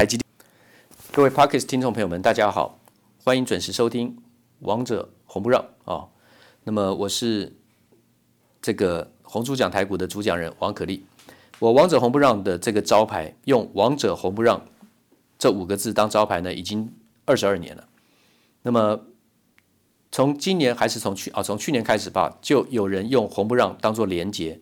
台积电，各位 Podcast 听众朋友们，大家好，欢迎准时收听《王者红不让》啊。那么我是这个红猪讲台股的主讲人王可立。我王者红不让的这个招牌，用王者红不让这五个字当招牌呢，已经二十二年了。那么从今年还是从去啊，从去年开始吧，就有人用红不让当做连结。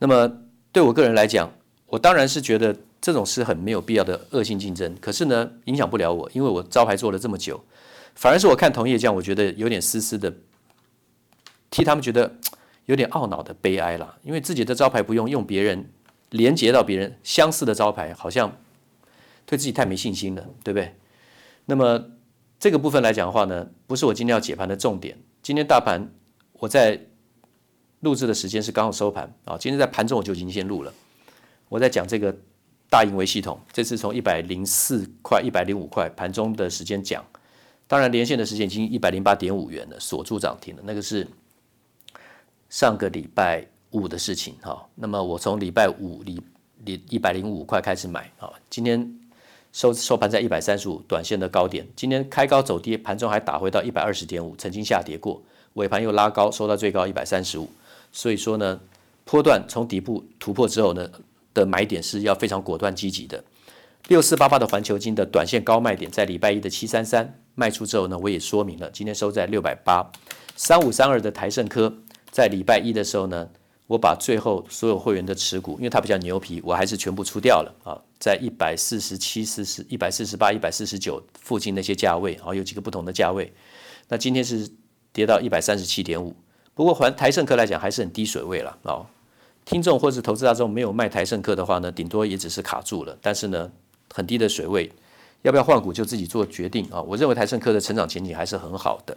那么对我个人来讲，我当然是觉得这种是很没有必要的恶性竞争。可是呢，影响不了我，因为我招牌做了这么久，反而是我看同业这样，我觉得有点丝丝的替他们觉得有点懊恼的悲哀了。因为自己的招牌不用，用别人连接到别人相似的招牌，好像对自己太没信心了，对不对？那么这个部分来讲的话呢，不是我今天要解盘的重点。今天大盘我在。录制的时间是刚好收盘啊，今天在盘中我就已经先录了。我在讲这个大盈维系统，这次从一百零四块、一百零五块盘中的时间讲，当然连线的时间已经一百零八点五元了，锁住涨停了。那个是上个礼拜五的事情哈。那么我从礼拜五里里一百零五块开始买啊，今天收收盘在一百三十五，短线的高点。今天开高走跌，盘中还打回到一百二十点五，曾经下跌过，尾盘又拉高，收到最高一百三十五。所以说呢，波段从底部突破之后呢的买点是要非常果断积极的。六四八八的环球金的短线高卖点在礼拜一的七三三卖出之后呢，我也说明了，今天收在六百八。三五三二的台盛科在礼拜一的时候呢，我把最后所有会员的持股，因为它比较牛皮，我还是全部出掉了啊，在一百四十七、四十、一百四十八、一百四十九附近那些价位啊，有几个不同的价位。那今天是跌到一百三十七点五。不过，还台盛科来讲还是很低水位了啊。听众或是投资大众没有卖台盛科的话呢，顶多也只是卡住了。但是呢，很低的水位，要不要换股就自己做决定啊。我认为台盛科的成长前景还是很好的。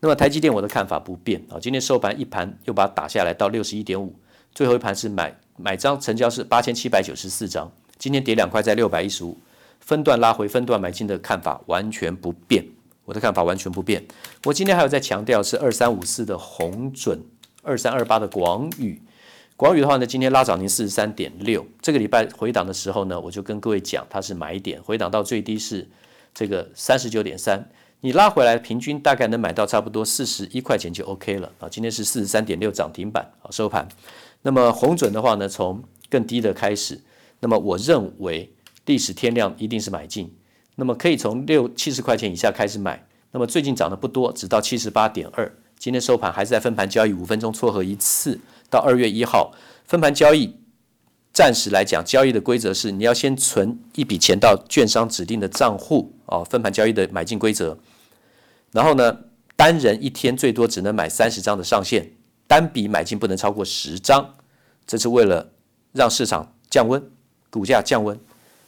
那么台积电我的看法不变啊。今天收盘一盘又把它打下来到六十一点五，最后一盘是买买张成交是八千七百九十四张，今天跌两块在六百一十五，分段拉回分段买进的看法完全不变。我的看法完全不变。我今天还有在强调是二三五四的红准，二三二八的广宇。广宇的话呢，今天拉涨停四十三点六。这个礼拜回档的时候呢，我就跟各位讲，它是买点，回档到最低是这个三十九点三。你拉回来，平均大概能买到差不多四十一块钱就 OK 了啊。今天是四十三点六涨停板啊，收盘。那么红准的话呢，从更低的开始，那么我认为历史天量一定是买进。那么可以从六七十块钱以下开始买，那么最近涨得不多，只到七十八点二。今天收盘还是在分盘交易，五分钟撮合一次。到二月一号分盘交易，暂时来讲，交易的规则是你要先存一笔钱到券商指定的账户哦，分盘交易的买进规则。然后呢，单人一天最多只能买三十张的上限，单笔买进不能超过十张，这是为了让市场降温，股价降温。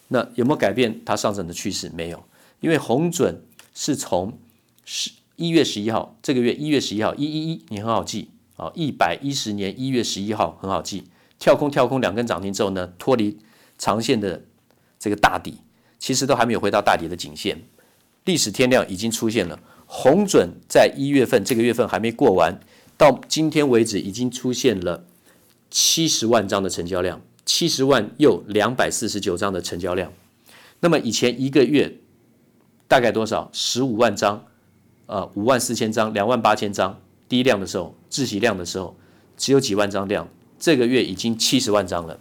那有没有改变它上涨的趋势？没有，因为红准是从十一月十一号这个月一月十一号一一一，你很好记啊，一百一十年一月十一号很好记，跳空跳空两根涨停之后呢，脱离长线的这个大底，其实都还没有回到大底的颈线，历史天量已经出现了。红准在一月份这个月份还没过完，到今天为止已经出现了七十万张的成交量。七十万又两百四十九张的成交量，那么以前一个月大概多少？十五万张，呃，五万四千张，两万八千张，低量的时候，自息量的时候，只有几万张量。这个月已经七十万张了。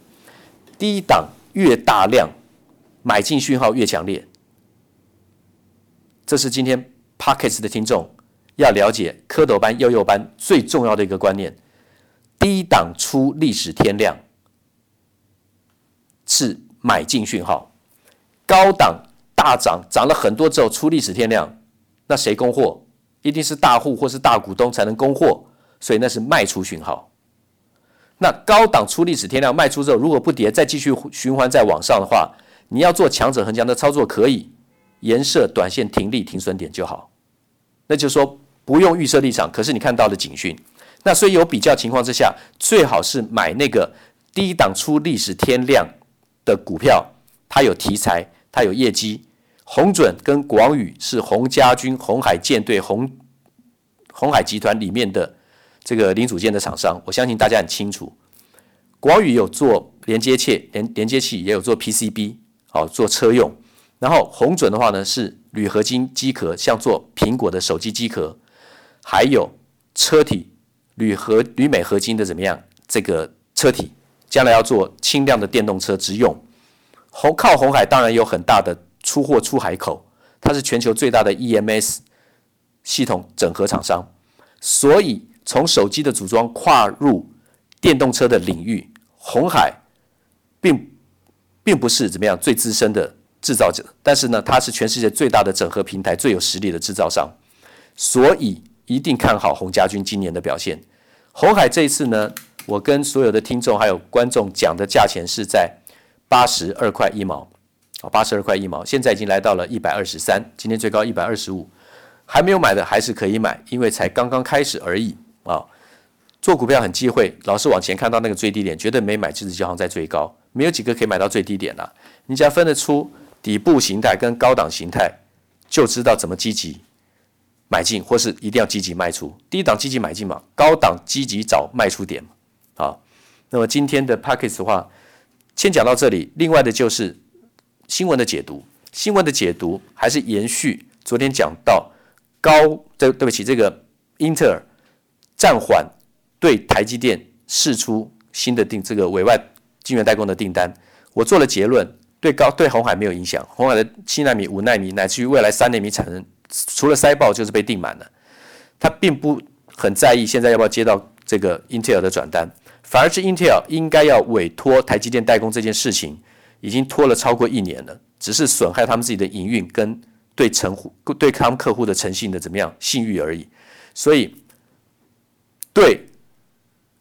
低档越大量，买进讯号越强烈。这是今天 Podcast 的听众要了解蝌蚪班、幼幼班最重要的一个观念：低档出历史天量。是买进讯号，高档大涨，涨了很多之后出历史天量，那谁供货？一定是大户或是大股东才能供货，所以那是卖出讯号。那高档出历史天量卖出之后，如果不跌，再继续循环再往上的话，你要做强者恒强的操作可以，颜色短线停利停损点就好。那就是说不用预设立场，可是你看到了警讯。那所以有比较情况之下，最好是买那个低档出历史天量。的股票，它有题材，它有业绩。红准跟广宇是鸿家军、红海舰队、红红海集团里面的这个零组件的厂商，我相信大家很清楚。广宇有做连接器，连连接器也有做 PCB，好做车用。然后红准的话呢是铝合金机壳，像做苹果的手机机壳，还有车体铝合铝镁合金的怎么样？这个车体将来要做轻量的电动车之用。红靠红海当然有很大的出货出海口，它是全球最大的 EMS 系统整合厂商，所以从手机的组装跨入电动车的领域，红海并并不是怎么样最资深的制造者，但是呢，它是全世界最大的整合平台、最有实力的制造商，所以一定看好洪家军今年的表现。红海这一次呢，我跟所有的听众还有观众讲的价钱是在。八十二块一毛，啊，八十二块一毛，现在已经来到了一百二十三，今天最高一百二十五，还没有买的还是可以买，因为才刚刚开始而已啊。做股票很忌讳，老是往前看到那个最低点，绝对没买，就是就好像在最高，没有几个可以买到最低点了。你只要分得出底部形态跟高档形态，就知道怎么积极买进，或是一定要积极卖出。低档积极买进嘛，高档积极找卖出点嘛。好，那么今天的 Podcast 的话。先讲到这里，另外的就是新闻的解读。新闻的解读还是延续昨天讲到高，对对不起，这个英特尔暂缓对台积电释出新的订这个委外晶圆代工的订单。我做了结论，对高对红海没有影响。红海的七纳米、五纳米乃至于未来三纳米产能，除了塞爆就是被订满了。他并不很在意现在要不要接到这个英特尔的转单。反而是英特尔应该要委托台积电代工这件事情，已经拖了超过一年了，只是损害他们自己的营运跟对成户、对他们客户的诚信的怎么样信誉而已。所以对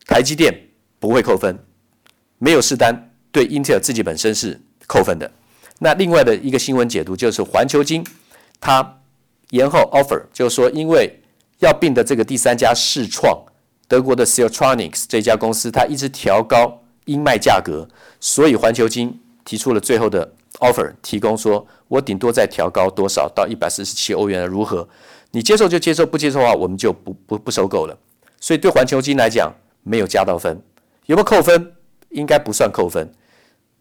台积电不会扣分，没有试单，对 Intel 自己本身是扣分的。那另外的一个新闻解读就是环球金它延后 offer，就是说因为要并的这个第三家世创。德国的 siltronics 这家公司，它一直调高英卖价格，所以环球金提出了最后的 offer，提供说，我顶多再调高多少到一百四十七欧元，如何？你接受就接受，不接受的话，我们就不不不收购了。所以对环球金来讲，没有加到分，有没有扣分？应该不算扣分。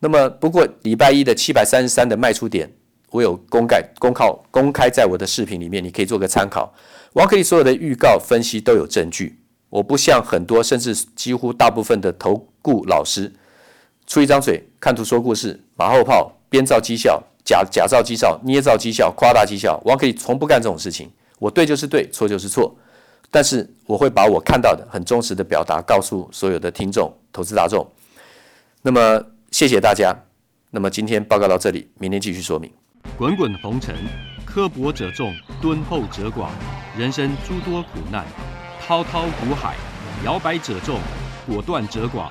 那么不过礼拜一的七百三十三的卖出点，我有公开公告公开在我的视频里面，你可以做个参考。王可立所有的预告分析都有证据。我不像很多，甚至几乎大部分的投顾老师，出一张嘴，看图说故事，马后炮，编造绩效，假假造绩效，捏造绩效，夸大绩效。王可以从不干这种事情。我对就是对，错就是错。但是我会把我看到的很忠实的表达，告诉所有的听众、投资大众。那么谢谢大家。那么今天报告到这里，明天继续说明。滚滚红尘，刻薄者众，敦厚者寡，人生诸多苦难。滔滔苦海，摇摆者众，果断者寡，